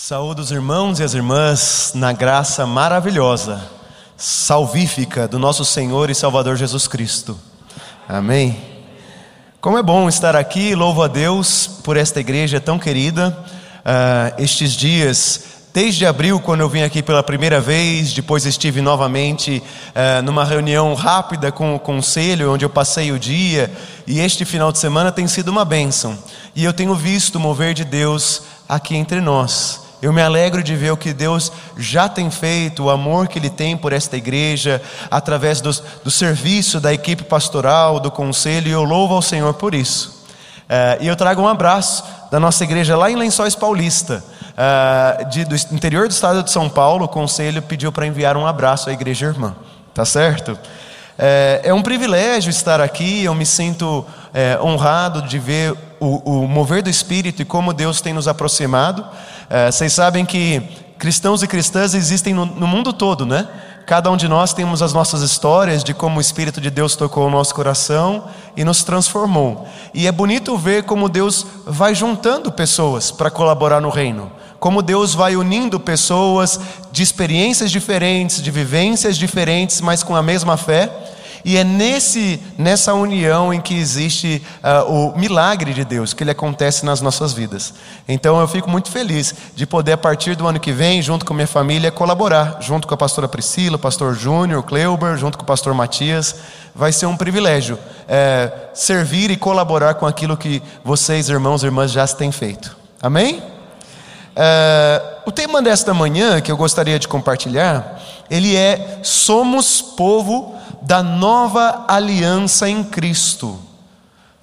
Saúde os irmãos e as irmãs na graça maravilhosa, salvífica do nosso Senhor e Salvador Jesus Cristo. Amém. Como é bom estar aqui, louvo a Deus por esta igreja tão querida. Uh, estes dias, desde abril, quando eu vim aqui pela primeira vez, depois estive novamente uh, numa reunião rápida com o conselho, onde eu passei o dia, e este final de semana tem sido uma bênção. E eu tenho visto o mover de Deus aqui entre nós. Eu me alegro de ver o que Deus já tem feito, o amor que Ele tem por esta igreja, através do, serviço da equipe pastoral, do conselho, e eu louvo ao Senhor por isso. Uh, e eu trago um abraço da nossa igreja lá em Lençóis Paulista, uh, de, do interior do estado de São Paulo. O conselho pediu para enviar um abraço à igreja irmã, tá certo? É, é um privilégio estar aqui, eu me sinto honrado de ver o, o, mover do Espírito e como Deus tem nos aproximado. É, vocês sabem que cristãos e cristãs existem no, no, mundo todo, né? Cada um de nós temos as nossas histórias de como o Espírito de Deus tocou o nosso coração e nos transformou. E é bonito ver como Deus vai juntando pessoas para colaborar no reino como Deus vai unindo pessoas de experiências diferentes, de vivências diferentes, mas com a mesma fé. E é nesse, nessa união em que existe uh, o milagre de Deus, que ele acontece nas nossas vidas. Então eu fico muito feliz de poder, a partir do ano que vem, junto com minha família, colaborar, junto com a pastora Priscila, o pastor Júnior, Cleuber, junto com o pastor Matias. Vai ser um privilégio é, servir e colaborar com aquilo que vocês, irmãos e irmãs, já têm feito. Amém? Uh, o tema desta manhã que eu gostaria de compartilhar, ele é Somos povo da nova aliança em Cristo.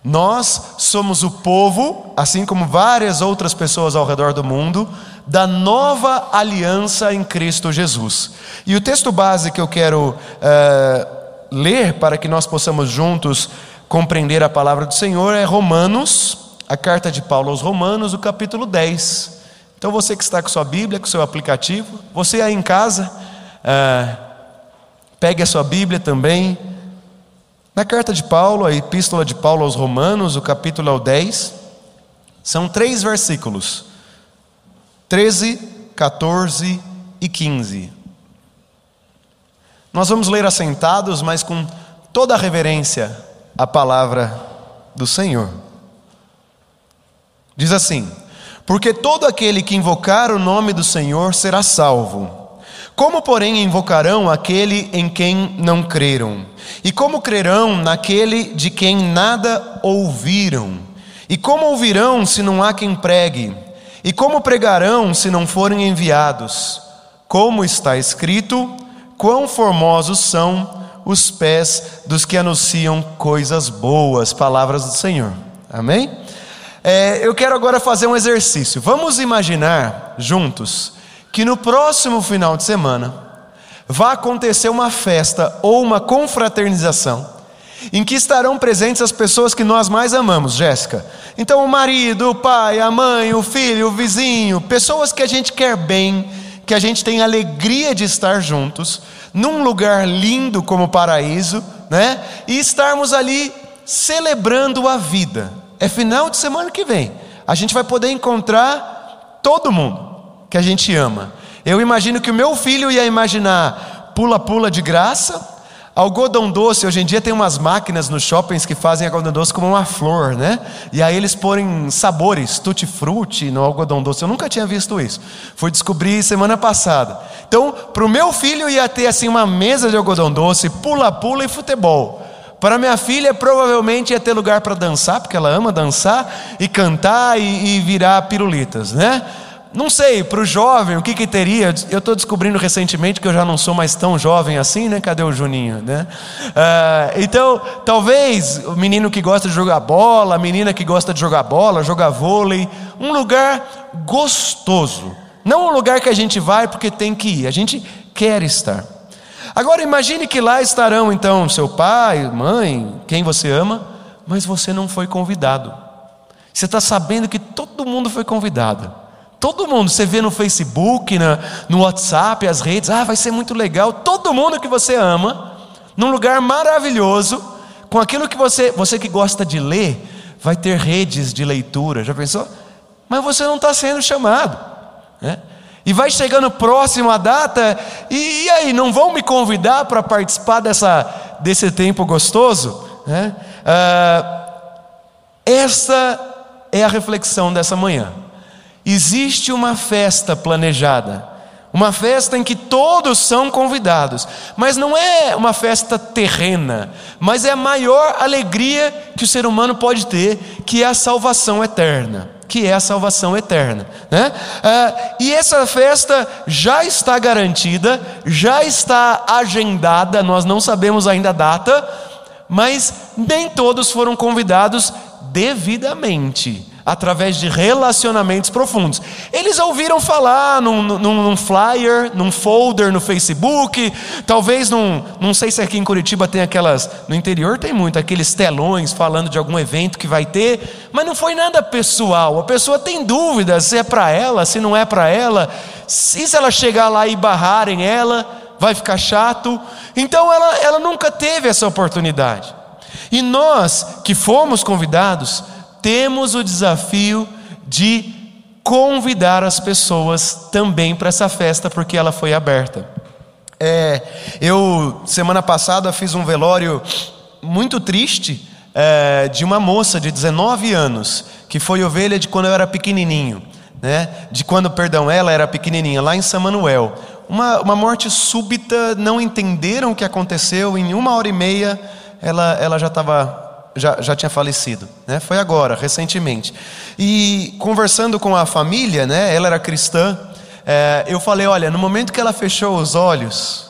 Nós somos o povo, assim como várias outras pessoas ao redor do mundo, da nova aliança em Cristo Jesus. E o texto base que eu quero uh, ler para que nós possamos juntos compreender a palavra do Senhor é Romanos, a carta de Paulo aos Romanos, o capítulo 10. Então você que está com sua Bíblia, com seu aplicativo, você aí em casa, ah, pegue a sua Bíblia também. Na carta de Paulo, a epístola de Paulo aos Romanos, o capítulo é o 10, são três versículos: 13, 14 e 15. Nós vamos ler assentados, mas com toda a reverência, a palavra do Senhor. Diz assim: porque todo aquele que invocar o nome do Senhor será salvo. Como, porém, invocarão aquele em quem não creram? E como crerão naquele de quem nada ouviram? E como ouvirão se não há quem pregue? E como pregarão se não forem enviados? Como está escrito: quão formosos são os pés dos que anunciam coisas boas, palavras do Senhor. Amém? É, eu quero agora fazer um exercício. Vamos imaginar juntos que no próximo final de semana vai acontecer uma festa ou uma confraternização em que estarão presentes as pessoas que nós mais amamos, Jéssica. Então, o marido, o pai, a mãe, o filho, o vizinho, pessoas que a gente quer bem, que a gente tem alegria de estar juntos, num lugar lindo como o paraíso, né? E estarmos ali celebrando a vida. É final de semana que vem. A gente vai poder encontrar todo mundo que a gente ama. Eu imagino que o meu filho ia imaginar pula-pula de graça, Algodão doce, hoje em dia tem umas máquinas nos shoppings que fazem algodão doce como uma flor, né? E aí eles põem sabores, tutti-frutti no algodão doce. Eu nunca tinha visto isso. Fui descobrir semana passada. Então, para o meu filho ia ter assim uma mesa de algodão doce, pula-pula e futebol. Para minha filha, provavelmente ia ter lugar para dançar, porque ela ama dançar e cantar e, e virar pirulitas, né? Não sei, para o jovem, o que, que teria? Eu estou descobrindo recentemente que eu já não sou mais tão jovem assim, né? Cadê o Juninho, né? Uh, então, talvez o menino que gosta de jogar bola, a menina que gosta de jogar bola, jogar vôlei, um lugar gostoso. Não um lugar que a gente vai porque tem que ir, a gente quer estar. Agora imagine que lá estarão então seu pai, mãe, quem você ama, mas você não foi convidado. Você está sabendo que todo mundo foi convidado. Todo mundo, você vê no Facebook, na, no WhatsApp, as redes, ah, vai ser muito legal. Todo mundo que você ama, num lugar maravilhoso, com aquilo que você, você que gosta de ler, vai ter redes de leitura. Já pensou? Mas você não está sendo chamado. Né? E vai chegando próximo a data, e, e aí, não vão me convidar para participar dessa, desse tempo gostoso? Né? Ah, essa é a reflexão dessa manhã. Existe uma festa planejada, uma festa em que todos são convidados, mas não é uma festa terrena, mas é a maior alegria que o ser humano pode ter, que é a salvação eterna que é a salvação eterna. Né? Ah, e essa festa já está garantida, já está agendada, nós não sabemos ainda a data, mas nem todos foram convidados devidamente através de relacionamentos profundos. Eles ouviram falar num, num, num, flyer, num folder no Facebook, talvez num, não sei se aqui em Curitiba tem aquelas, no interior tem muito, aqueles telões falando de algum evento que vai ter, mas não foi nada pessoal. A pessoa tem dúvidas se é para ela, se não é para ela, se, se ela chegar lá e barrarem ela, vai ficar chato. Então ela, ela nunca teve essa oportunidade. E nós que fomos convidados, temos o desafio de convidar as pessoas também para essa festa, porque ela foi aberta. É, eu, semana passada, fiz um velório muito triste é, de uma moça de 19 anos, que foi ovelha de quando eu era pequenininho, né? de quando, perdão, ela era pequenininha, lá em São Manuel. Uma, uma morte súbita, não entenderam o que aconteceu, em uma hora e meia ela, ela já estava já, já tinha falecido, né? Foi agora, recentemente. E conversando com a família, né? Ela era cristã. É, eu falei, olha, no momento que ela fechou os olhos,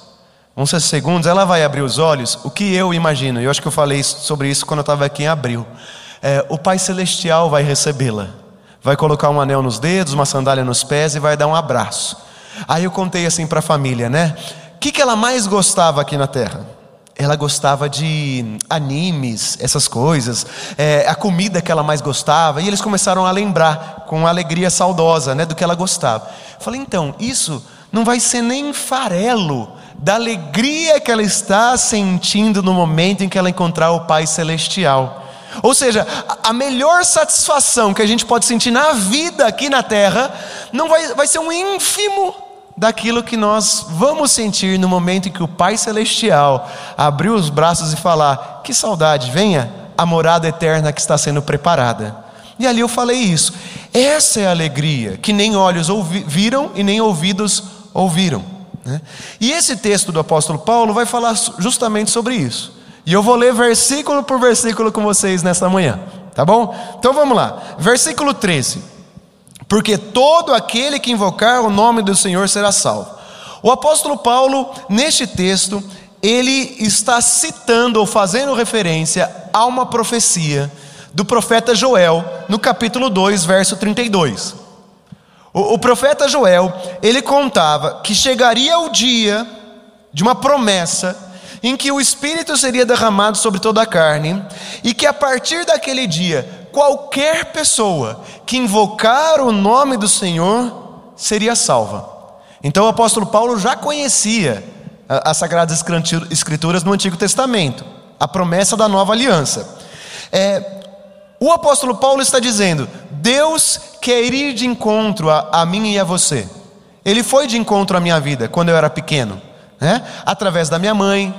ser segundos, ela vai abrir os olhos. O que eu imagino? Eu acho que eu falei sobre isso quando eu estava aqui em abril. É, o Pai Celestial vai recebê-la, vai colocar um anel nos dedos, uma sandália nos pés e vai dar um abraço. Aí eu contei assim para a família, né? O que, que ela mais gostava aqui na Terra? Ela gostava de animes, essas coisas, é, a comida que ela mais gostava, e eles começaram a lembrar com alegria saudosa né, do que ela gostava. Falei, então, isso não vai ser nem farelo da alegria que ela está sentindo no momento em que ela encontrar o Pai Celestial. Ou seja, a melhor satisfação que a gente pode sentir na vida aqui na terra não vai, vai ser um ínfimo daquilo que nós vamos sentir no momento em que o Pai Celestial abrir os braços e falar: Que saudade, venha a morada eterna que está sendo preparada. E ali eu falei isso. Essa é a alegria que nem olhos viram e nem ouvidos ouviram. Né? E esse texto do apóstolo Paulo vai falar justamente sobre isso. E eu vou ler versículo por versículo com vocês nesta manhã, tá bom? Então vamos lá. Versículo 13 porque todo aquele que invocar o nome do Senhor será salvo. O apóstolo Paulo, neste texto, ele está citando ou fazendo referência a uma profecia do profeta Joel, no capítulo 2, verso 32. O, o profeta Joel, ele contava que chegaria o dia de uma promessa em que o Espírito seria derramado sobre toda a carne, e que a partir daquele dia, qualquer pessoa que invocar o nome do Senhor seria salva. Então o apóstolo Paulo já conhecia as Sagradas Escrituras no Antigo Testamento, a promessa da nova aliança. É, o apóstolo Paulo está dizendo: Deus quer ir de encontro a, a mim e a você. Ele foi de encontro à minha vida quando eu era pequeno, né? através da minha mãe,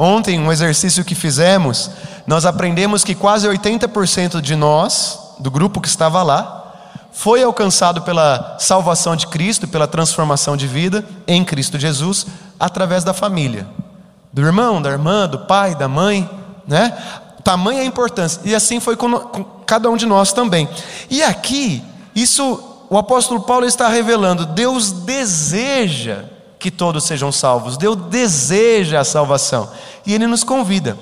Ontem, um exercício que fizemos, nós aprendemos que quase 80% de nós, do grupo que estava lá, foi alcançado pela salvação de Cristo, pela transformação de vida em Cristo Jesus, através da família, do irmão, da irmã, do pai, da mãe, né? Tamanha importância, e assim foi com, com cada um de nós também. E aqui, isso, o apóstolo Paulo está revelando: Deus deseja que todos sejam salvos. Deus deseja a salvação e ele nos convida.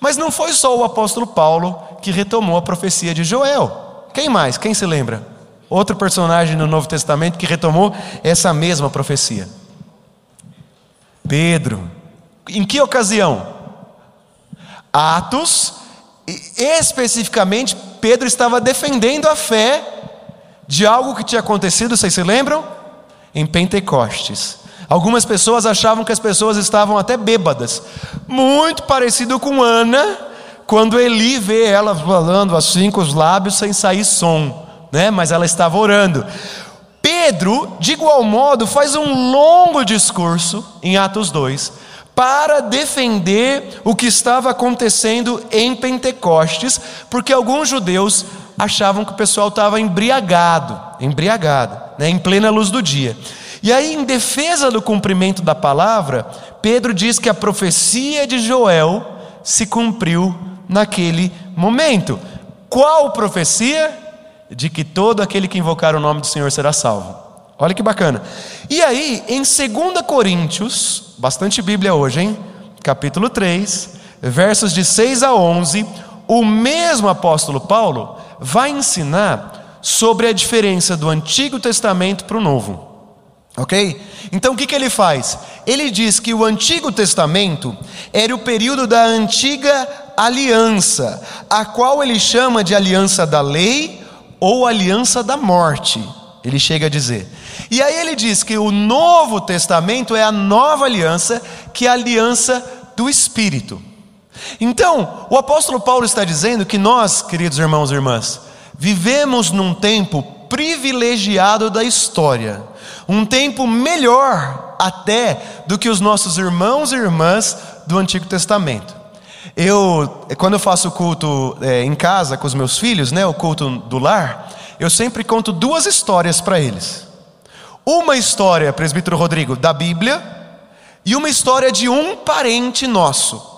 Mas não foi só o apóstolo Paulo que retomou a profecia de Joel. Quem mais? Quem se lembra? Outro personagem no Novo Testamento que retomou essa mesma profecia. Pedro. Em que ocasião? Atos, especificamente, Pedro estava defendendo a fé de algo que tinha acontecido, vocês se lembram? Em Pentecostes. Algumas pessoas achavam que as pessoas estavam até bêbadas, muito parecido com Ana, quando Eli vê ela falando assim com os lábios sem sair som, né? Mas ela estava orando. Pedro, de igual modo, faz um longo discurso em Atos 2 para defender o que estava acontecendo em Pentecostes, porque alguns judeus achavam que o pessoal estava embriagado, embriagado, né, em plena luz do dia. E aí, em defesa do cumprimento da palavra, Pedro diz que a profecia de Joel se cumpriu naquele momento. Qual profecia? De que todo aquele que invocar o nome do Senhor será salvo. Olha que bacana. E aí, em 2 Coríntios, bastante Bíblia hoje, hein? Capítulo 3, versos de 6 a 11, o mesmo apóstolo Paulo vai ensinar sobre a diferença do Antigo Testamento para o Novo. Ok? Então o que, que ele faz? Ele diz que o Antigo Testamento era o período da antiga aliança, a qual ele chama de aliança da lei ou aliança da morte. Ele chega a dizer. E aí ele diz que o Novo Testamento é a nova aliança, que é a aliança do Espírito. Então, o apóstolo Paulo está dizendo que nós, queridos irmãos e irmãs, vivemos num tempo privilegiado da história, um tempo melhor até do que os nossos irmãos e irmãs do Antigo Testamento. Eu, quando eu faço culto é, em casa com os meus filhos, né, o culto do lar, eu sempre conto duas histórias para eles. Uma história, presbítero Rodrigo, da Bíblia, e uma história de um parente nosso.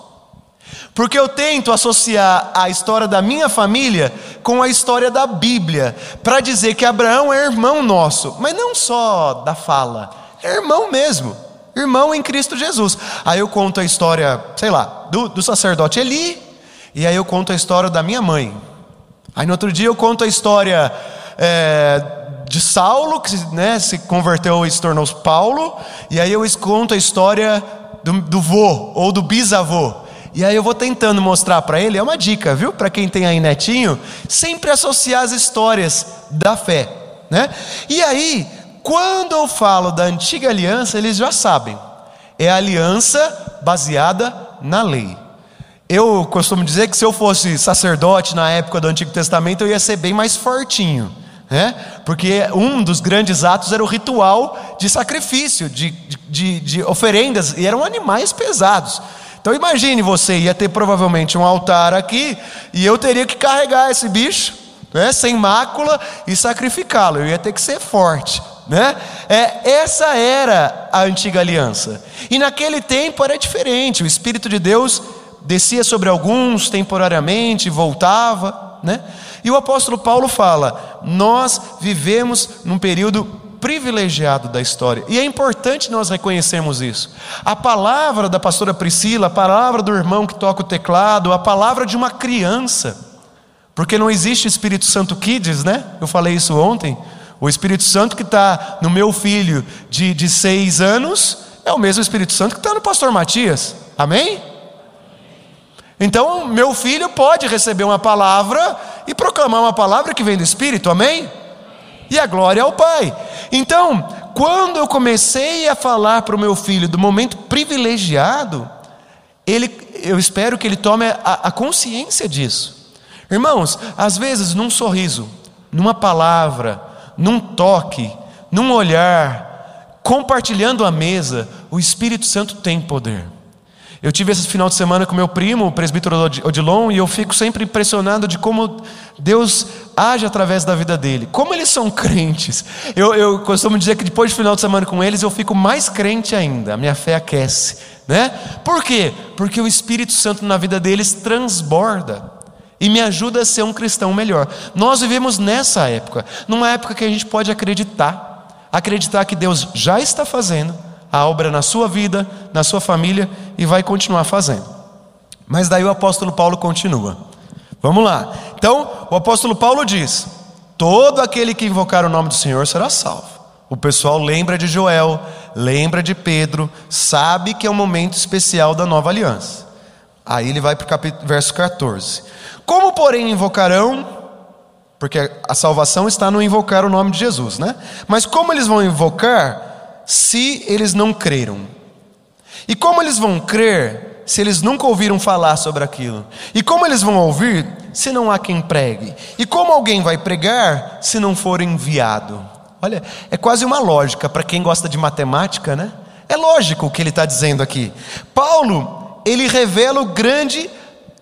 Porque eu tento associar a história da minha família com a história da Bíblia, para dizer que Abraão é irmão nosso, mas não só da fala, é irmão mesmo, irmão em Cristo Jesus. Aí eu conto a história, sei lá, do, do sacerdote Eli, e aí eu conto a história da minha mãe. Aí no outro dia eu conto a história é, de Saulo, que né, se converteu e se tornou Paulo, e aí eu conto a história do, do vô ou do bisavô. E aí eu vou tentando mostrar para ele, é uma dica, viu? Para quem tem aí netinho, sempre associar as histórias da fé, né? E aí, quando eu falo da antiga aliança, eles já sabem. É a aliança baseada na lei. Eu costumo dizer que se eu fosse sacerdote na época do Antigo Testamento, eu ia ser bem mais fortinho né? porque um dos grandes atos era o ritual de sacrifício, de, de, de oferendas, e eram animais pesados. Então imagine você, ia ter provavelmente um altar aqui, e eu teria que carregar esse bicho, né, sem mácula, e sacrificá-lo, eu ia ter que ser forte. Né? É, essa era a antiga aliança, e naquele tempo era diferente, o Espírito de Deus descia sobre alguns temporariamente, voltava, né? E o apóstolo Paulo fala: nós vivemos num período privilegiado da história. E é importante nós reconhecermos isso. A palavra da pastora Priscila, a palavra do irmão que toca o teclado, a palavra de uma criança. Porque não existe Espírito Santo Kids, né? Eu falei isso ontem. O Espírito Santo que está no meu filho de, de seis anos é o mesmo Espírito Santo que está no pastor Matias. Amém? Então, meu filho pode receber uma palavra e proclamar uma palavra que vem do Espírito, amém? E a glória ao Pai. Então, quando eu comecei a falar para o meu filho do momento privilegiado, ele, eu espero que ele tome a, a consciência disso. Irmãos, às vezes num sorriso, numa palavra, num toque, num olhar, compartilhando a mesa, o Espírito Santo tem poder. Eu tive esse final de semana com meu primo, o presbítero Odilon, e eu fico sempre impressionado de como Deus age através da vida dele. Como eles são crentes. Eu, eu costumo dizer que depois do final de semana com eles, eu fico mais crente ainda. A minha fé aquece. Né? Por quê? Porque o Espírito Santo na vida deles transborda e me ajuda a ser um cristão melhor. Nós vivemos nessa época, numa época que a gente pode acreditar, acreditar que Deus já está fazendo a obra na sua vida, na sua família e vai continuar fazendo. Mas daí o apóstolo Paulo continua. Vamos lá. Então, o apóstolo Paulo diz: Todo aquele que invocar o nome do Senhor será salvo. O pessoal lembra de Joel, lembra de Pedro, sabe que é um momento especial da nova aliança. Aí ele vai para o verso 14. Como, porém, invocarão? Porque a salvação está no invocar o nome de Jesus, né? Mas como eles vão invocar se eles não creram? E como eles vão crer se eles nunca ouviram falar sobre aquilo? E como eles vão ouvir se não há quem pregue? E como alguém vai pregar se não for enviado? Olha, é quase uma lógica para quem gosta de matemática, né? É lógico o que ele está dizendo aqui. Paulo, ele revela o grande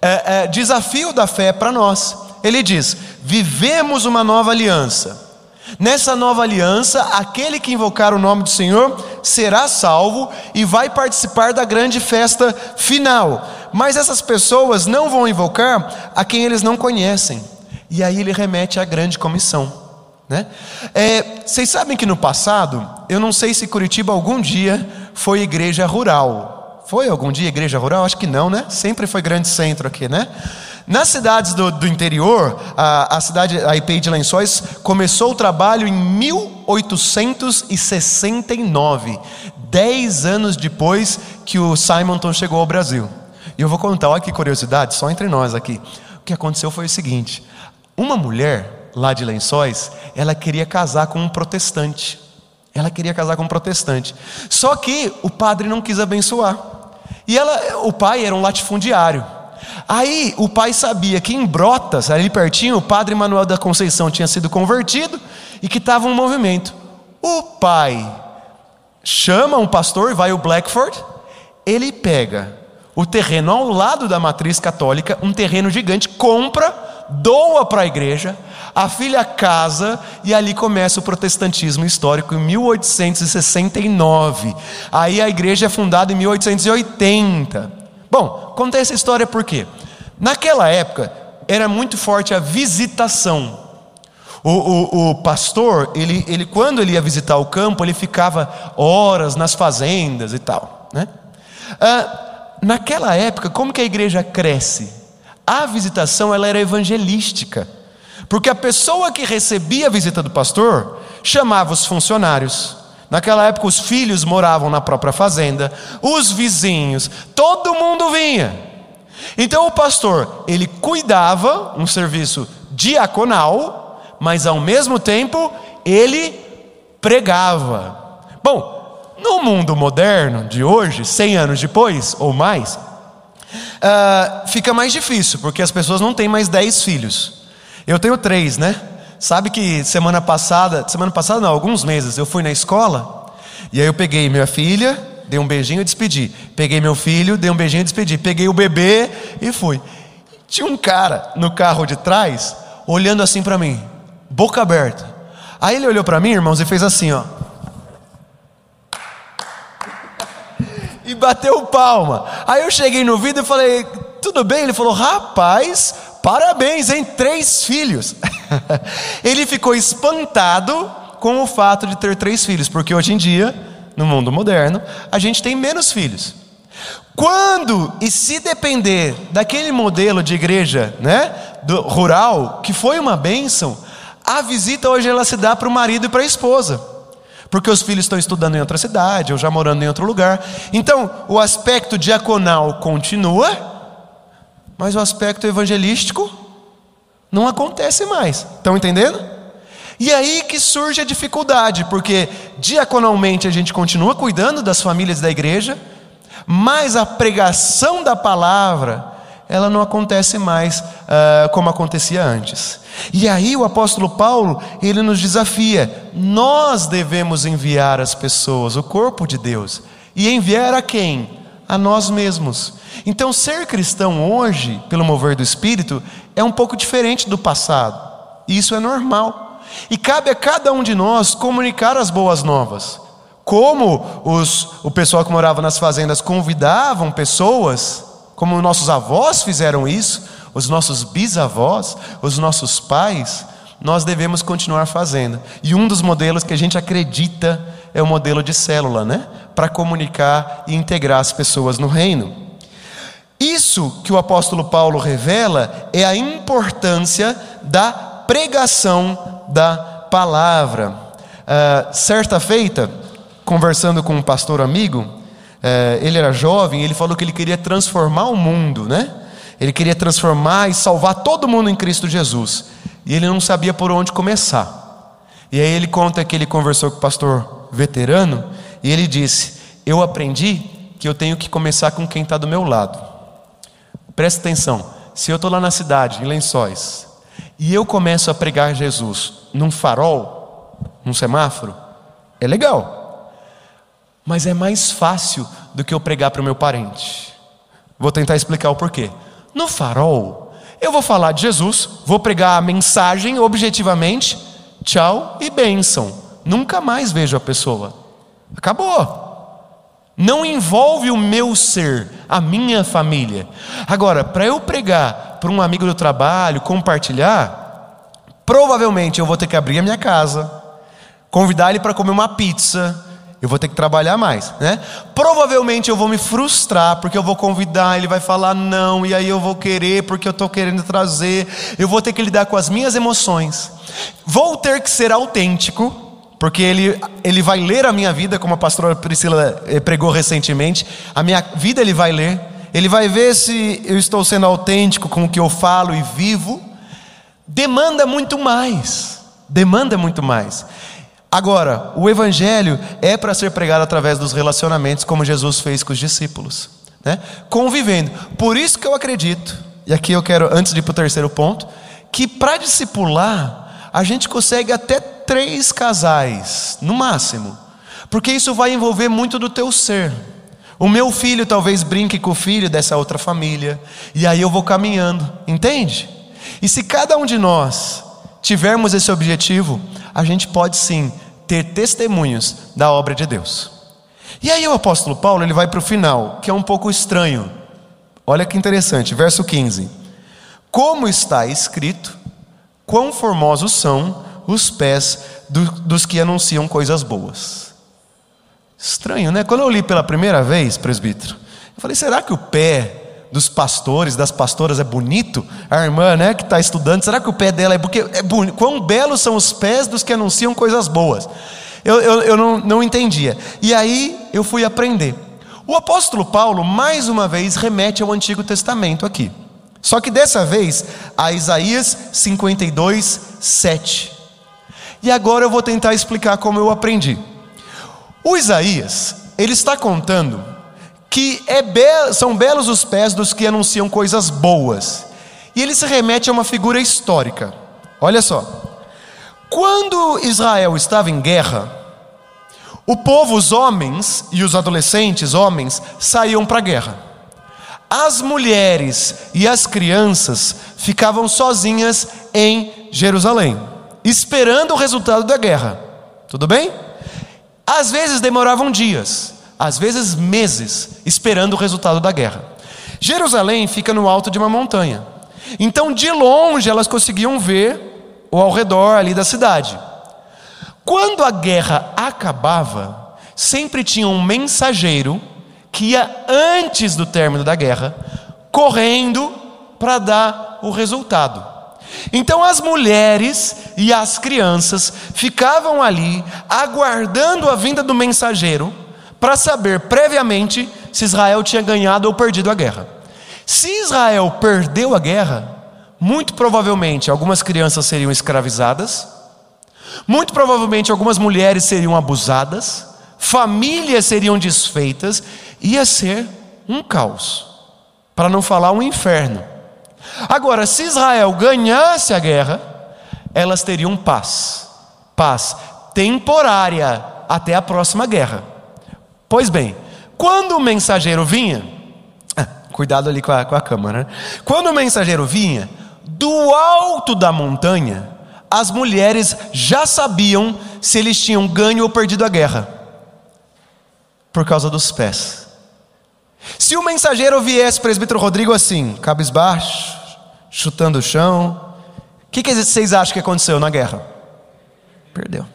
é, é, desafio da fé para nós. Ele diz: vivemos uma nova aliança. Nessa nova aliança, aquele que invocar o nome do Senhor será salvo e vai participar da grande festa final. Mas essas pessoas não vão invocar a quem eles não conhecem. E aí ele remete à grande comissão. Né? É, vocês sabem que no passado, eu não sei se Curitiba algum dia foi igreja rural. Foi algum dia igreja rural? Acho que não, né? Sempre foi grande centro aqui, né? Nas cidades do, do interior, a, a, cidade, a IPI de Lençóis, começou o trabalho em 1869, dez anos depois que o Simonton chegou ao Brasil. E eu vou contar, olha que curiosidade, só entre nós aqui. O que aconteceu foi o seguinte: uma mulher lá de Lençóis, ela queria casar com um protestante. Ela queria casar com um protestante. Só que o padre não quis abençoar. E ela, o pai era um latifundiário. Aí o pai sabia que em Brotas, ali pertinho, o padre Manuel da Conceição tinha sido convertido e que estava um movimento. O pai chama um pastor, vai o Blackford, ele pega o terreno ao lado da matriz católica, um terreno gigante, compra, doa para a igreja, a filha casa e ali começa o protestantismo histórico em 1869. Aí a igreja é fundada em 1880. Bom, conta essa história por quê? Naquela época era muito forte a visitação. O, o, o, pastor, ele, ele, quando ele ia visitar o campo, ele ficava horas nas fazendas e tal. Né? Ah, naquela época, como que a igreja cresce? A visitação ela era evangelística. Porque a pessoa que recebia a visita do pastor chamava os funcionários. Naquela época, os filhos moravam na própria fazenda, os vizinhos, todo mundo vinha. Então, o pastor, ele cuidava, um serviço diaconal, mas ao mesmo tempo, ele pregava. Bom, no mundo moderno de hoje, 100 anos depois ou mais, uh, fica mais difícil, porque as pessoas não têm mais 10 filhos. Eu tenho três, né? Sabe que semana passada, semana passada não, alguns meses, eu fui na escola e aí eu peguei minha filha, dei um beijinho e despedi. Peguei meu filho, dei um beijinho e despedi. Peguei o bebê e fui. Tinha um cara no carro de trás olhando assim para mim, boca aberta. Aí ele olhou para mim, irmãos, e fez assim, ó. E bateu palma. Aí eu cheguei no vídeo e falei, tudo bem? Ele falou, rapaz, Parabéns, hein? Três filhos. Ele ficou espantado com o fato de ter três filhos, porque hoje em dia, no mundo moderno, a gente tem menos filhos. Quando e se depender daquele modelo de igreja, né, do rural, que foi uma bênção, a visita hoje ela se dá para o marido e para a esposa. Porque os filhos estão estudando em outra cidade ou já morando em outro lugar. Então, o aspecto diaconal continua, mas o aspecto evangelístico não acontece mais. Estão entendendo? E aí que surge a dificuldade, porque diaconalmente a gente continua cuidando das famílias da igreja, mas a pregação da palavra, ela não acontece mais uh, como acontecia antes. E aí o apóstolo Paulo, ele nos desafia: nós devemos enviar as pessoas, o corpo de Deus, e enviar a quem? A nós mesmos. Então, ser cristão hoje, pelo mover do Espírito, é um pouco diferente do passado. E isso é normal. E cabe a cada um de nós comunicar as boas novas. Como os, o pessoal que morava nas fazendas convidavam pessoas, como nossos avós fizeram isso, os nossos bisavós, os nossos pais, nós devemos continuar fazendo. E um dos modelos que a gente acredita é o modelo de célula, né? Para comunicar e integrar as pessoas no reino. Isso que o apóstolo Paulo revela é a importância da pregação da palavra. Uh, certa feita, conversando com um pastor amigo, uh, ele era jovem, ele falou que ele queria transformar o mundo, né? Ele queria transformar e salvar todo mundo em Cristo Jesus. E ele não sabia por onde começar. E aí ele conta que ele conversou com o pastor veterano e ele disse: Eu aprendi que eu tenho que começar com quem está do meu lado. Presta atenção. Se eu estou lá na cidade, em Lençóis, e eu começo a pregar Jesus num farol, num semáforo, é legal. Mas é mais fácil do que eu pregar para o meu parente. Vou tentar explicar o porquê. No farol, eu vou falar de Jesus, vou pregar a mensagem objetivamente, tchau e bênção. Nunca mais vejo a pessoa. Acabou. Não envolve o meu ser, a minha família. Agora, para eu pregar para um amigo do trabalho, compartilhar, provavelmente eu vou ter que abrir a minha casa, convidar ele para comer uma pizza, eu vou ter que trabalhar mais, né? Provavelmente eu vou me frustrar porque eu vou convidar, ele vai falar não, e aí eu vou querer porque eu estou querendo trazer, eu vou ter que lidar com as minhas emoções, vou ter que ser autêntico, porque ele, ele vai ler a minha vida, como a pastora Priscila eh, pregou recentemente, a minha vida ele vai ler, ele vai ver se eu estou sendo autêntico com o que eu falo e vivo, demanda muito mais, demanda muito mais. Agora, o Evangelho é para ser pregado através dos relacionamentos, como Jesus fez com os discípulos, né? convivendo. Por isso que eu acredito, e aqui eu quero, antes de ir para o terceiro ponto, que para discipular, a gente consegue até três casais, no máximo, porque isso vai envolver muito do teu ser. O meu filho talvez brinque com o filho dessa outra família, e aí eu vou caminhando, entende? E se cada um de nós tivermos esse objetivo, a gente pode sim ter testemunhos da obra de Deus. E aí o apóstolo Paulo ele vai para o final, que é um pouco estranho. Olha que interessante, verso 15. Como está escrito, quão formosos são os pés do, dos que anunciam coisas boas. Estranho, né? Quando eu li pela primeira vez, presbítero, eu falei: será que o pé dos pastores, das pastoras é bonito? A irmã, né, que está estudando, será que o pé dela é porque é bonito? Quão belos são os pés dos que anunciam coisas boas? Eu, eu, eu não, não entendia. E aí eu fui aprender. O apóstolo Paulo, mais uma vez, remete ao Antigo Testamento aqui. Só que dessa vez a Isaías 52, 7. E agora eu vou tentar explicar como eu aprendi. O Isaías, ele está contando que é be são belos os pés dos que anunciam coisas boas. E ele se remete a uma figura histórica. Olha só. Quando Israel estava em guerra, o povo, os homens e os adolescentes, homens, saíam para a guerra. As mulheres e as crianças ficavam sozinhas em Jerusalém, esperando o resultado da guerra. Tudo bem? Às vezes demoravam dias, às vezes meses, esperando o resultado da guerra. Jerusalém fica no alto de uma montanha. Então, de longe, elas conseguiam ver o ao redor ali da cidade. Quando a guerra acabava, sempre tinha um mensageiro que ia antes do término da guerra, correndo para dar o resultado. Então as mulheres e as crianças ficavam ali aguardando a vinda do mensageiro para saber previamente se Israel tinha ganhado ou perdido a guerra. Se Israel perdeu a guerra, muito provavelmente algumas crianças seriam escravizadas, muito provavelmente algumas mulheres seriam abusadas, famílias seriam desfeitas, ia ser um caos, para não falar um inferno. Agora, se Israel ganhasse a guerra, elas teriam paz, paz temporária até a próxima guerra. Pois bem, quando o mensageiro vinha, ah, cuidado ali com a, com a câmera, né? quando o mensageiro vinha, do alto da montanha, as mulheres já sabiam se eles tinham ganho ou perdido a guerra, por causa dos pés. Se o mensageiro viesse, presbítero Rodrigo, assim, cabisbaixo, chutando o chão, o que, que vocês acham que aconteceu na guerra? Perdeu.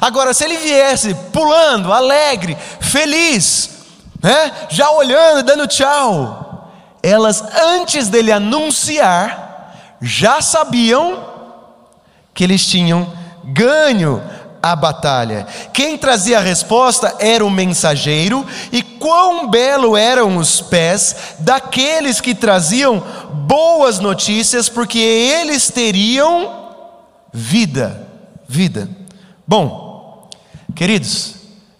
Agora, se ele viesse pulando, alegre, feliz, né? já olhando, dando tchau, elas, antes dele anunciar, já sabiam que eles tinham ganho a batalha. Quem trazia a resposta era o mensageiro, e quão belo eram os pés daqueles que traziam boas notícias, porque eles teriam vida. Vida. Bom, queridos,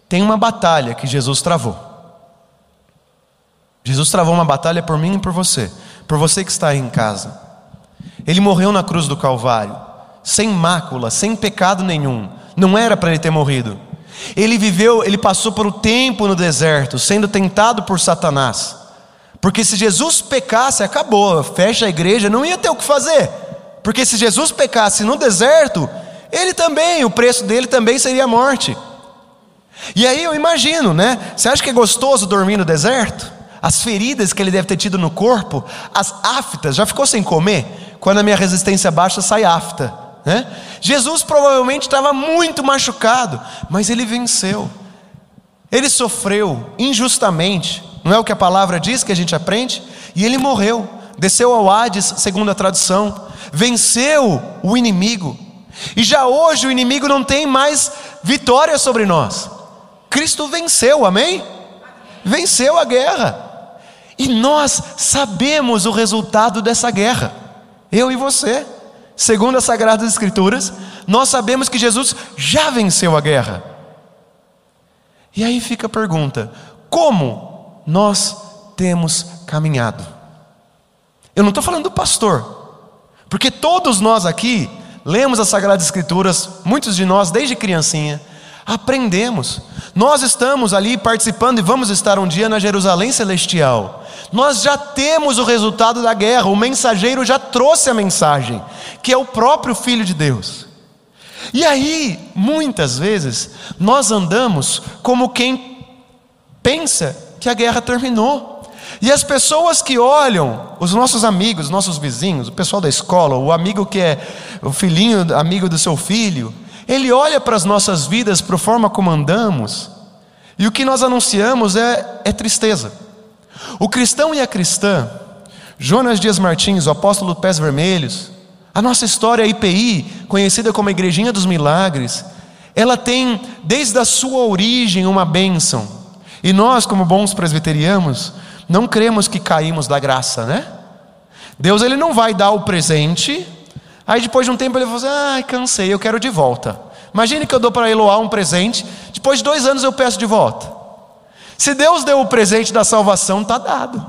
tem uma batalha que Jesus travou. Jesus travou uma batalha por mim e por você, por você que está aí em casa. Ele morreu na cruz do Calvário, sem mácula, sem pecado nenhum, Não era para ele ter morrido. Ele viveu, ele passou por um tempo no deserto, sendo tentado por Satanás. Porque se Jesus pecasse, acabou, fecha a igreja, não ia ter o que fazer. Porque se Jesus pecasse no deserto, ele também, o preço dele também seria a morte. E aí eu imagino, né? Você acha que é gostoso dormir no deserto? As feridas que ele deve ter tido no corpo, as aftas, já ficou sem comer? Quando a minha resistência baixa, sai afta. Né? Jesus provavelmente estava muito machucado, mas ele venceu. Ele sofreu injustamente, não é o que a palavra diz que a gente aprende? E ele morreu, desceu ao Hades, segundo a tradução, venceu o inimigo. E já hoje o inimigo não tem mais vitória sobre nós. Cristo venceu, amém? Venceu a guerra. E nós sabemos o resultado dessa guerra. Eu e você. Segundo as Sagradas Escrituras, nós sabemos que Jesus já venceu a guerra. E aí fica a pergunta: como nós temos caminhado? Eu não estou falando do pastor, porque todos nós aqui lemos as Sagradas Escrituras, muitos de nós desde criancinha, aprendemos. Nós estamos ali participando e vamos estar um dia na Jerusalém Celestial. Nós já temos o resultado da guerra, o mensageiro já trouxe a mensagem, que é o próprio Filho de Deus. E aí, muitas vezes, nós andamos como quem pensa que a guerra terminou. E as pessoas que olham, os nossos amigos, nossos vizinhos, o pessoal da escola, o amigo que é o filhinho, amigo do seu filho, ele olha para as nossas vidas, para a forma como andamos, e o que nós anunciamos é, é tristeza. O cristão e a cristã, Jonas Dias Martins, o apóstolo Pés Vermelhos, a nossa história IPI, conhecida como a Igrejinha dos Milagres, ela tem desde a sua origem uma bênção. E nós, como bons presbiterianos, não cremos que caímos da graça, né? Deus ele não vai dar o presente, aí depois de um tempo ele fala assim, ai cansei, eu quero de volta. Imagine que eu dou para Eloá um presente, depois de dois anos eu peço de volta. Se Deus deu o presente da salvação, está dado.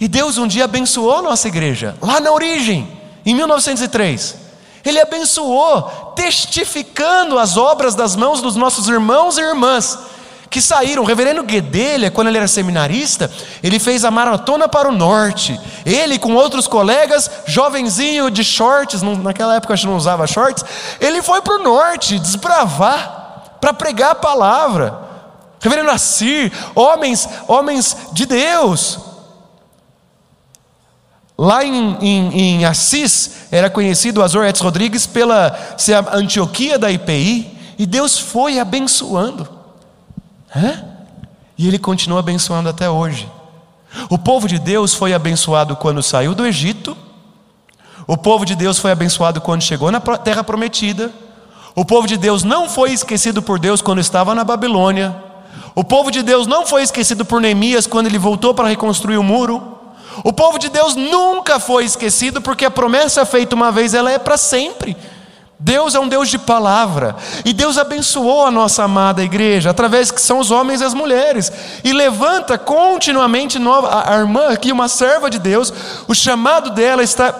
E Deus um dia abençoou a nossa igreja, lá na origem, em 1903. Ele abençoou, testificando as obras das mãos dos nossos irmãos e irmãs que saíram. O reverendo Guedelha, quando ele era seminarista, ele fez a maratona para o norte. Ele, com outros colegas, jovenzinho de shorts, naquela época a gente não usava shorts, ele foi para o norte desbravar, para pregar a palavra. Reverendo Assir, homens, homens de Deus. Lá em, em, em, Assis, era conhecido Azor Etz Rodrigues pela ser a Antioquia da IPI, e Deus foi abençoando. Hã? E Ele continua abençoando até hoje. O povo de Deus foi abençoado quando saiu do Egito, o povo de Deus foi abençoado quando chegou na terra prometida, o povo de Deus não foi esquecido por Deus quando estava na Babilônia, o povo de Deus não foi esquecido por Neemias quando ele voltou para reconstruir o muro. O povo de Deus nunca foi esquecido porque a promessa feita uma vez ela é para sempre. Deus é um Deus de palavra, e Deus abençoou a nossa amada igreja, através que são os homens e as mulheres, e levanta continuamente nova, a irmã aqui, uma serva de Deus, o chamado dela está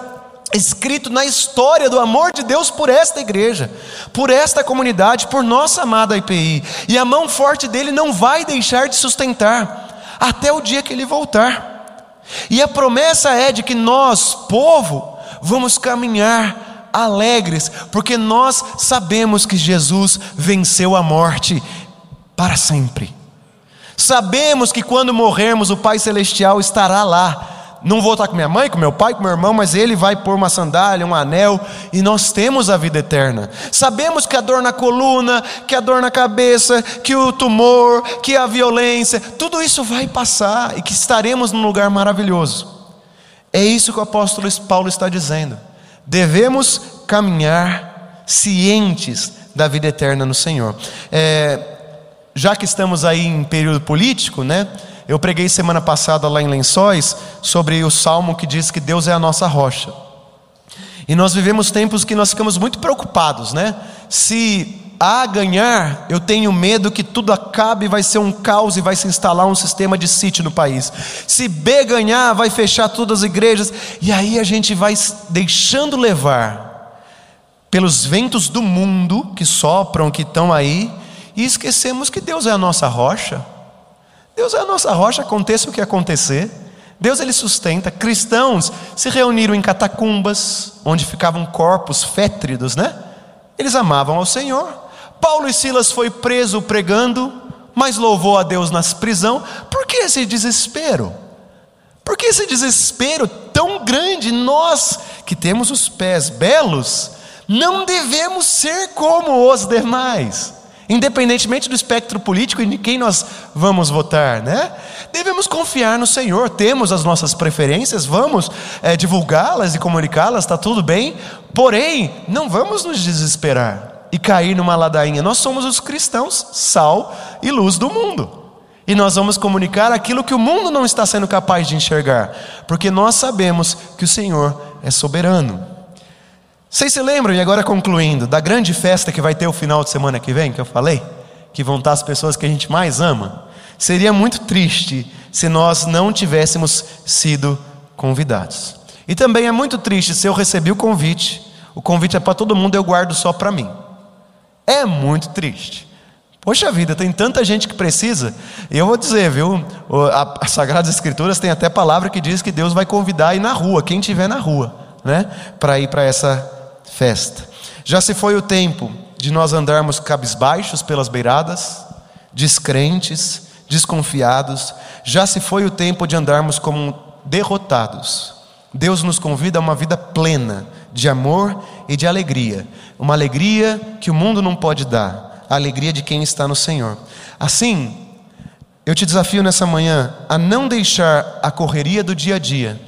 escrito na história do amor de Deus por esta igreja, por esta comunidade, por nossa amada IPI. E a mão forte dele não vai deixar de sustentar até o dia que ele voltar. E a promessa é de que nós, povo, vamos caminhar alegres, porque nós sabemos que Jesus venceu a morte para sempre. Sabemos que quando morrermos, o Pai Celestial estará lá não vou estar com minha mãe, com meu pai, com meu irmão, mas ele vai pôr uma sandália, um anel, e nós temos a vida eterna. Sabemos que a dor na coluna, que a dor na cabeça, que o tumor, que a violência, tudo isso vai passar e que estaremos num lugar maravilhoso. É isso que o apóstolo Paulo está dizendo. Devemos caminhar cientes da vida eterna no Senhor. É, já que estamos aí em período político, né? Eu preguei semana passada lá em Lençóis sobre o salmo que diz que Deus é a nossa rocha. E nós vivemos tempos que nós ficamos muito preocupados, né? Se A ganhar, eu tenho medo que tudo acabe, vai ser um caos e vai se instalar um sistema de sítio no país. Se B ganhar, vai fechar todas as igrejas. E aí a gente vai deixando levar pelos ventos do mundo que sopram, que estão aí, e esquecemos que Deus é a nossa rocha. Deus é a nossa rocha, aconteça o que acontecer. Deus ele sustenta. Cristãos se reuniram em catacumbas, onde ficavam corpos fétridos, né? Eles amavam ao Senhor. Paulo e Silas foi preso pregando, mas louvou a Deus nas prisão. Por que esse desespero? Por que esse desespero tão grande? Nós que temos os pés belos, não devemos ser como os demais, independentemente do espectro político e de quem nós vamos votar, né? Devemos confiar no Senhor, temos as nossas preferências, vamos é, divulgá-las e comunicá-las, está tudo bem, porém, não vamos nos desesperar e cair numa ladainha. Nós somos os cristãos, sal e luz do mundo. E nós vamos comunicar aquilo que o mundo não está sendo capaz de enxergar, porque nós sabemos que o Senhor é soberano. Vocês se lembram, e agora concluindo, da grande festa que vai ter o final de semana que vem, que eu falei? Que vão estar as pessoas que a gente mais ama. Seria muito triste se nós não tivéssemos sido convidados. E também é muito triste se eu recebi o convite, o convite é para todo mundo, eu guardo só para mim. É muito triste. Poxa vida, tem tanta gente que precisa. E eu vou dizer, viu? As Sagradas Escrituras tem até palavra que diz que Deus vai convidar aí na rua, quem estiver na rua, né? Para ir para essa festa. Já se foi o tempo de nós andarmos cabisbaixos pelas beiradas, descrentes, desconfiados. Já se foi o tempo de andarmos como derrotados. Deus nos convida a uma vida plena de amor e de alegria, uma alegria que o mundo não pode dar, a alegria de quem está no Senhor. Assim, eu te desafio nessa manhã a não deixar a correria do dia a dia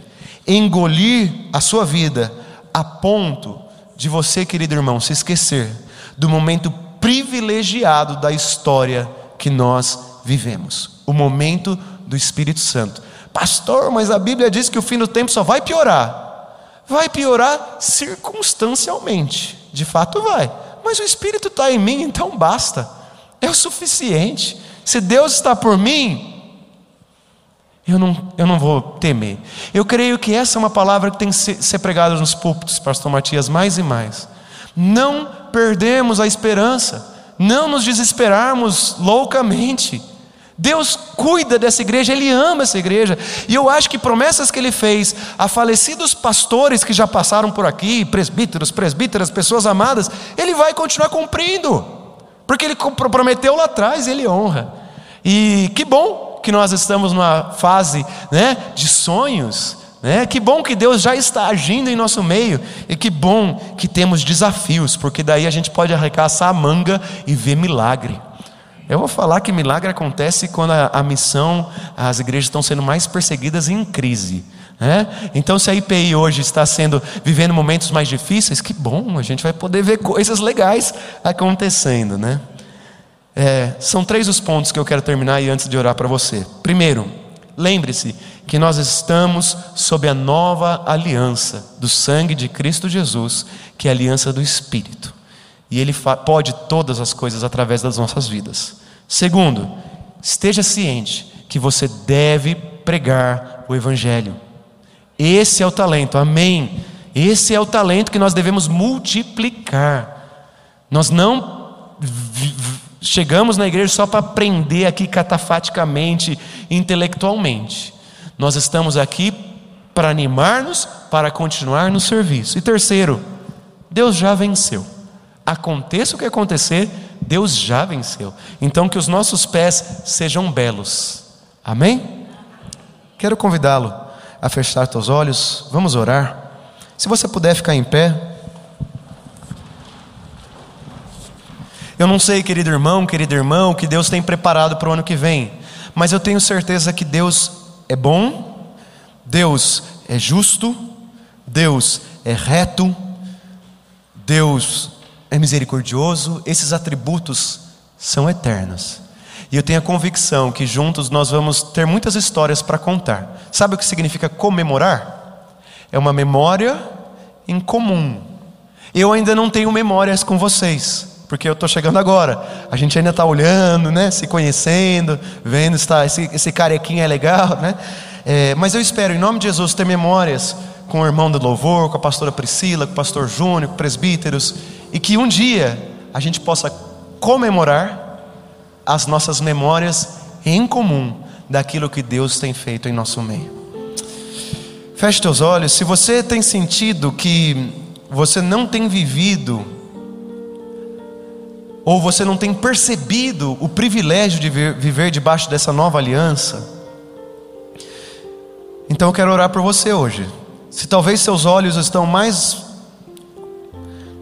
engolir a sua vida a ponto de você, querido irmão, se esquecer do momento privilegiado da história que nós vivemos o momento do Espírito Santo. Pastor, mas a Bíblia diz que o fim do tempo só vai piorar. Vai piorar circunstancialmente, de fato vai, mas o Espírito está em mim, então basta, é o suficiente. Se Deus está por mim, eu não, eu não vou temer. Eu creio que essa é uma palavra que tem que ser, pregada nos púlpitos, Pastor Matias, mais e mais. Não perdemos a esperança, não nos desesperarmos loucamente. Deus cuida dessa igreja, Ele ama essa igreja, e eu acho que promessas que Ele fez a falecidos pastores que já passaram por aqui, presbíteros, presbíteras, pessoas amadas, Ele vai continuar cumprindo, porque Ele prometeu lá atrás Ele honra. E que bom que nós estamos numa fase né, de sonhos. Né? Que bom que Deus já está agindo em nosso meio. E que bom que temos desafios, porque daí a gente pode arrecaçar a manga e ver milagre. Eu vou falar que milagre acontece quando a, a missão, as igrejas estão sendo mais perseguidas em crise. Né? Então, se a IPI hoje está sendo vivendo momentos mais difíceis, que bom, a gente vai poder ver coisas legais acontecendo, né? É, são três os pontos que eu quero terminar e antes de orar para você. Primeiro, lembre-se que nós estamos sob a nova aliança do sangue de Cristo Jesus, que é a aliança do Espírito. E Ele pode todas as coisas através das nossas vidas. Segundo, esteja ciente que você deve pregar o Evangelho. Esse é o talento, amém. Esse é o talento que nós devemos multiplicar. Nós não chegamos na igreja só para aprender aqui catafaticamente, intelectualmente. Nós estamos aqui para animar-nos, para continuar no serviço. E terceiro, Deus já venceu. Aconteça o que acontecer, Deus já venceu. Então que os nossos pés sejam belos. Amém? Quero convidá-lo a fechar seus olhos. Vamos orar. Se você puder ficar em pé. Eu não sei, querido irmão, querido irmão, o que Deus tem preparado para o ano que vem, mas eu tenho certeza que Deus é bom, Deus é justo, Deus é reto, Deus é misericordioso, esses atributos são eternos. E eu tenho a convicção que juntos nós vamos ter muitas histórias para contar. Sabe o que significa comemorar? É uma memória em comum. Eu ainda não tenho memórias com vocês porque eu estou chegando agora. A gente ainda está olhando, né, se conhecendo, vendo se tá, esse, esse carequinha é legal, né? É, mas eu espero, em nome de Jesus, ter memórias com o irmão do louvor, com a pastora Priscila, com o pastor Júnior, com presbíteros, e que um dia a gente possa comemorar as nossas memórias em comum daquilo que Deus tem feito em nosso meio. Feche teus olhos, se você tem sentido que você não tem vivido, ou você não tem percebido o privilégio de viver debaixo dessa nova aliança, então eu quero orar por você hoje. Se talvez seus olhos estão mais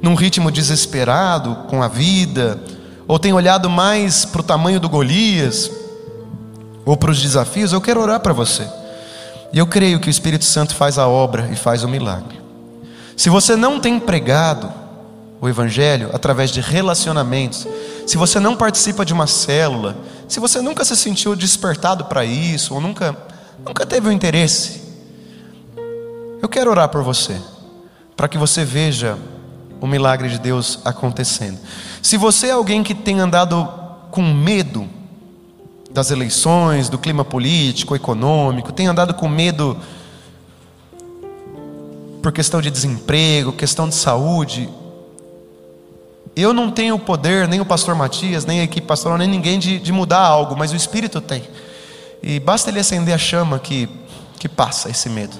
num ritmo desesperado com a vida, ou tem olhado mais para o tamanho do Golias, ou para os desafios, eu quero orar para você. E eu creio que o Espírito Santo faz a obra e faz o milagre. Se você não tem pregado o Evangelho através de relacionamentos, se você não participa de uma célula, se você nunca se sentiu despertado para isso, ou nunca, nunca teve o interesse, eu quero orar por você, para que você veja o milagre de Deus acontecendo. Se você é alguém que tem andado com medo das eleições, do clima político, econômico, tem andado com medo por questão de desemprego, questão de saúde, eu não tenho o poder, nem o pastor Matias, nem a equipe pastoral, nem ninguém de, de mudar algo, mas o Espírito tem. E basta ele acender a chama que, que passa esse medo.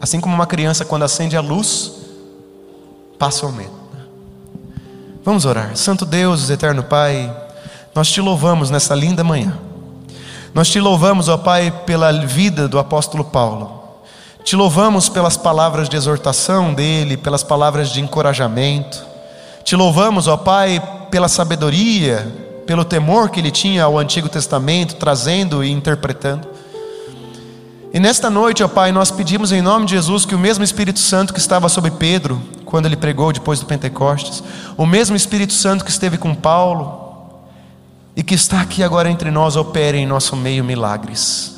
Assim como uma criança, quando acende a luz, passa o medo. Vamos orar. Santo Deus, eterno Pai, nós te louvamos nessa linda manhã. Nós te louvamos, ó Pai, pela vida do apóstolo Paulo. Te louvamos pelas palavras de exortação dele, pelas palavras de encorajamento. Te louvamos, ó Pai, pela sabedoria, pelo temor que ele tinha ao Antigo Testamento, trazendo e interpretando. E nesta noite, ó Pai, nós pedimos em nome de Jesus que o mesmo Espírito Santo que estava sobre Pedro, quando ele pregou depois do Pentecostes, o mesmo Espírito Santo que esteve com Paulo, e que está aqui agora entre nós, opere em nosso meio milagres.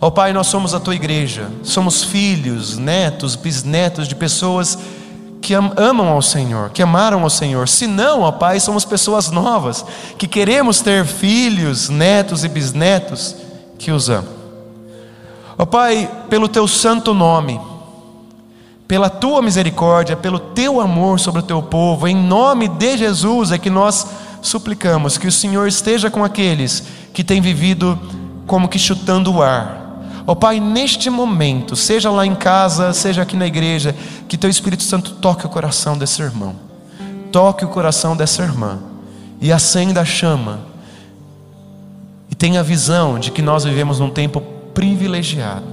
Ó Pai, nós somos a tua igreja, somos filhos, netos, bisnetos de pessoas que amam ao Senhor, que amaram ao Senhor. Se não, ó Pai, somos pessoas novas, que queremos ter filhos, netos e bisnetos que os amam. Ó Pai, pelo teu santo nome, pela tua misericórdia, pelo teu amor sobre o teu povo, em nome de Jesus é que nós suplicamos que o Senhor esteja com aqueles que têm vivido como que chutando o ar. Ó oh, Pai, neste momento, seja lá em casa, seja aqui na igreja, que Teu Espírito Santo toque o coração desse irmão, toque o coração dessa irmã e acenda a chama. E tenha a visão de que nós vivemos num tempo privilegiado.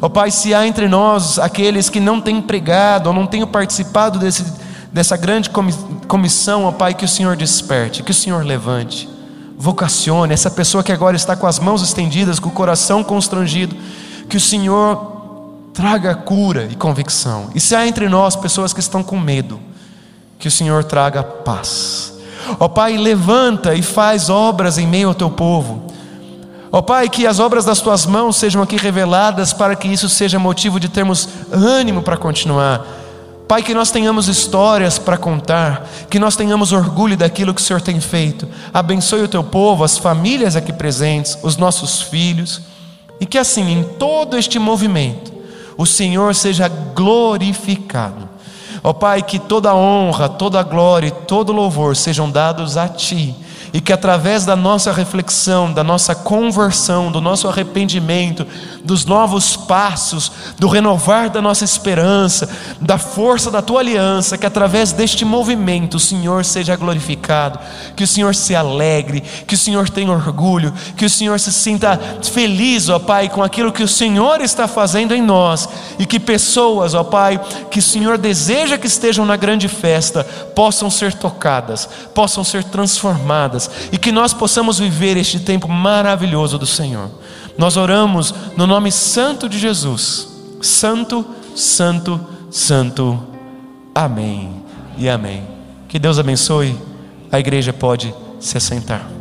Ó oh, Pai, se há entre nós aqueles que não têm pregado ou não têm participado desse dessa grande comissão, ó Pai, que o Senhor desperte, que o Senhor levante, vocacione essa pessoa que agora está com as mãos estendidas, com o coração constrangido, que o Senhor traga cura e convicção. E se há entre nós pessoas que estão com medo, que o Senhor traga paz. Ó Pai, levanta e faz obras em meio ao teu povo. Ó Pai, que as obras das tuas mãos sejam aqui reveladas para que isso seja motivo de termos ânimo para continuar Pai, que nós tenhamos histórias para contar, que nós tenhamos orgulho daquilo que o Senhor tem feito. Abençoe o teu povo, as famílias aqui presentes, os nossos filhos, e que assim, em todo este movimento, o Senhor seja glorificado. Ó Pai, que toda honra, toda glória e todo louvor sejam dados a Ti e que através da nossa reflexão, da nossa conversão, do nosso arrependimento, dos novos passos, do renovar da nossa esperança, da força da tua aliança, que através deste movimento o Senhor seja glorificado, que o Senhor se alegre, que o Senhor tenha orgulho, que o Senhor se sinta feliz, ó Pai, com aquilo que o Senhor está fazendo em nós e que pessoas, ó Pai, que o Senhor deseja que estejam na grande festa, possam ser tocadas, possam ser transformadas e que nós possamos viver este tempo maravilhoso do Senhor. Nós oramos no nome santo de Jesus. Santo, santo, santo. Amém e amém. Que Deus abençoe. A igreja pode se assentar.